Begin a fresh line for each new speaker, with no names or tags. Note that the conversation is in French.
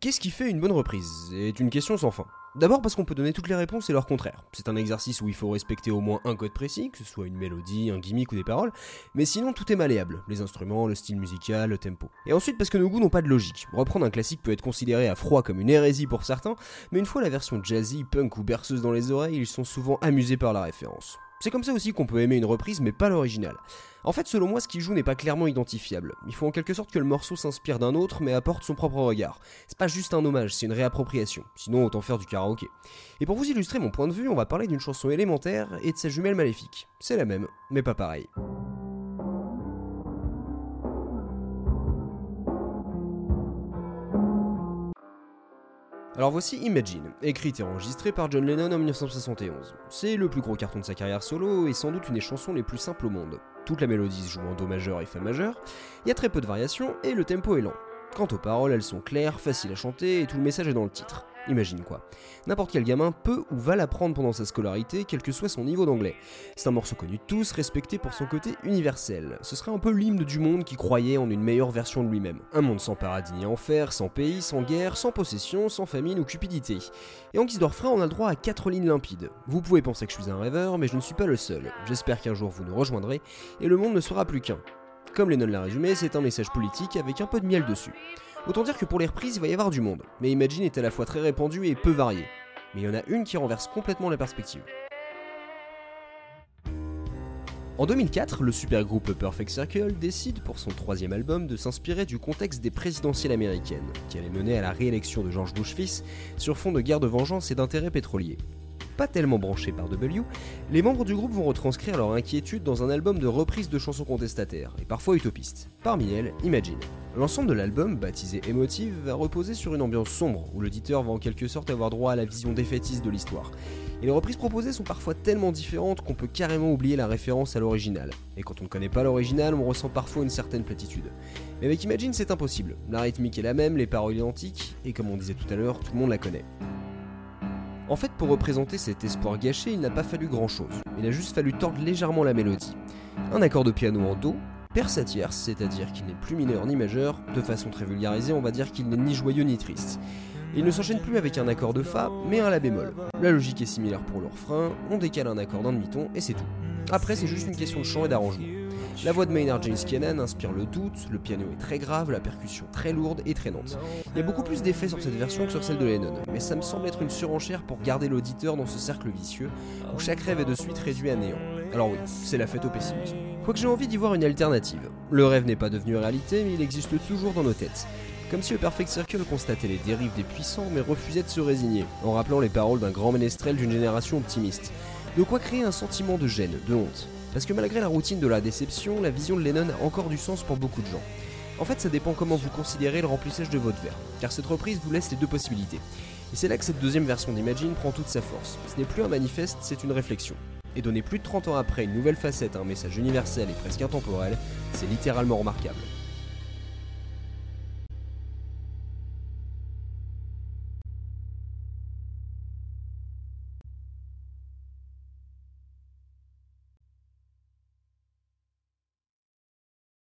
Qu'est-ce qui fait une bonne reprise? Est une question sans fin. D'abord parce qu'on peut donner toutes les réponses et leur contraire. C'est un exercice où il faut respecter au moins un code précis, que ce soit une mélodie, un gimmick ou des paroles, mais sinon tout est malléable, les instruments, le style musical, le tempo. Et ensuite parce que nos goûts n'ont pas de logique. Reprendre un classique peut être considéré à froid comme une hérésie pour certains, mais une fois la version jazzy, punk ou berceuse dans les oreilles, ils sont souvent amusés par la référence. C'est comme ça aussi qu'on peut aimer une reprise mais pas l'original. En fait, selon moi, ce qui joue n'est pas clairement identifiable. Il faut en quelque sorte que le morceau s'inspire d'un autre mais apporte son propre regard. C'est pas juste un hommage, c'est une réappropriation. Sinon, autant faire du karaoké. Et pour vous illustrer mon point de vue, on va parler d'une chanson élémentaire et de sa jumelle maléfique. C'est la même, mais pas pareil. Alors voici Imagine, écrite et enregistrée par John Lennon en 1971. C'est le plus gros carton de sa carrière solo et sans doute une des chansons les plus simples au monde. Toute la mélodie se joue en Do majeur et Fa majeur, il y a très peu de variations et le tempo est lent. Quant aux paroles, elles sont claires, faciles à chanter et tout le message est dans le titre. Imagine quoi. N'importe quel gamin peut ou va l'apprendre pendant sa scolarité, quel que soit son niveau d'anglais. C'est un morceau connu de tous, respecté pour son côté universel. Ce serait un peu l'hymne du monde qui croyait en une meilleure version de lui-même. Un monde sans paradis ni enfer, sans pays, sans guerre, sans possession, sans famine ou cupidité. Et en guise de on a le droit à quatre lignes limpides. Vous pouvez penser que je suis un rêveur, mais je ne suis pas le seul. J'espère qu'un jour vous nous rejoindrez, et le monde ne sera plus qu'un. Comme Lennon l'a résumé, c'est un message politique avec un peu de miel dessus. Autant dire que pour les reprises, il va y avoir du monde, mais Imagine est à la fois très répandu et peu varié. Mais il y en a une qui renverse complètement la perspective. En 2004, le super groupe Perfect Circle décide pour son troisième album de s'inspirer du contexte des présidentielles américaines, qui allait mener à la réélection de George Bush fils sur fond de guerre de vengeance et d'intérêts pétroliers pas tellement branchés par W, les membres du groupe vont retranscrire leur inquiétude dans un album de reprise de chansons contestataires, et parfois utopistes. Parmi elles, Imagine. L'ensemble de l'album, baptisé Emotive, va reposer sur une ambiance sombre, où l'auditeur va en quelque sorte avoir droit à la vision défaitiste de l'histoire. Et les reprises proposées sont parfois tellement différentes qu'on peut carrément oublier la référence à l'original. Et quand on ne connaît pas l'original, on ressent parfois une certaine platitude. Mais avec Imagine, c'est impossible. La rythmique est la même, les paroles identiques, et comme on disait tout à l'heure, tout le monde la connaît. En fait, pour représenter cet espoir gâché, il n'a pas fallu grand chose. Il a juste fallu tordre légèrement la mélodie. Un accord de piano en Do, perce sa tierce, c'est-à-dire qu'il n'est plus mineur ni majeur, de façon très vulgarisée, on va dire qu'il n'est ni joyeux ni triste. Il ne s'enchaîne plus avec un accord de Fa, mais un La bémol. La logique est similaire pour le refrain, on décale un accord d'un demi-ton et c'est tout. Après, c'est juste une question de chant et d'arrangement. La voix de Maynard James Keenan inspire le doute, le piano est très grave, la percussion très lourde et traînante. Il y a beaucoup plus d'effets sur cette version que sur celle de Lennon, mais ça me semble être une surenchère pour garder l'auditeur dans ce cercle vicieux, où chaque rêve est de suite réduit à néant. Alors oui, c'est la fête au pessimisme. Quoique j'ai envie d'y voir une alternative. Le rêve n'est pas devenu réalité, mais il existe toujours dans nos têtes. Comme si le Perfect Circle constatait les dérives des puissants, mais refusait de se résigner, en rappelant les paroles d'un grand ménestrel d'une génération optimiste. De quoi créer un sentiment de gêne, de honte. Parce que malgré la routine de la déception, la vision de Lennon a encore du sens pour beaucoup de gens. En fait, ça dépend comment vous considérez le remplissage de votre verre, car cette reprise vous laisse les deux possibilités. Et c'est là que cette deuxième version d'Imagine prend toute sa force. Ce n'est plus un manifeste, c'est une réflexion. Et donner plus de 30 ans après une nouvelle facette à un message universel et presque intemporel, c'est littéralement remarquable.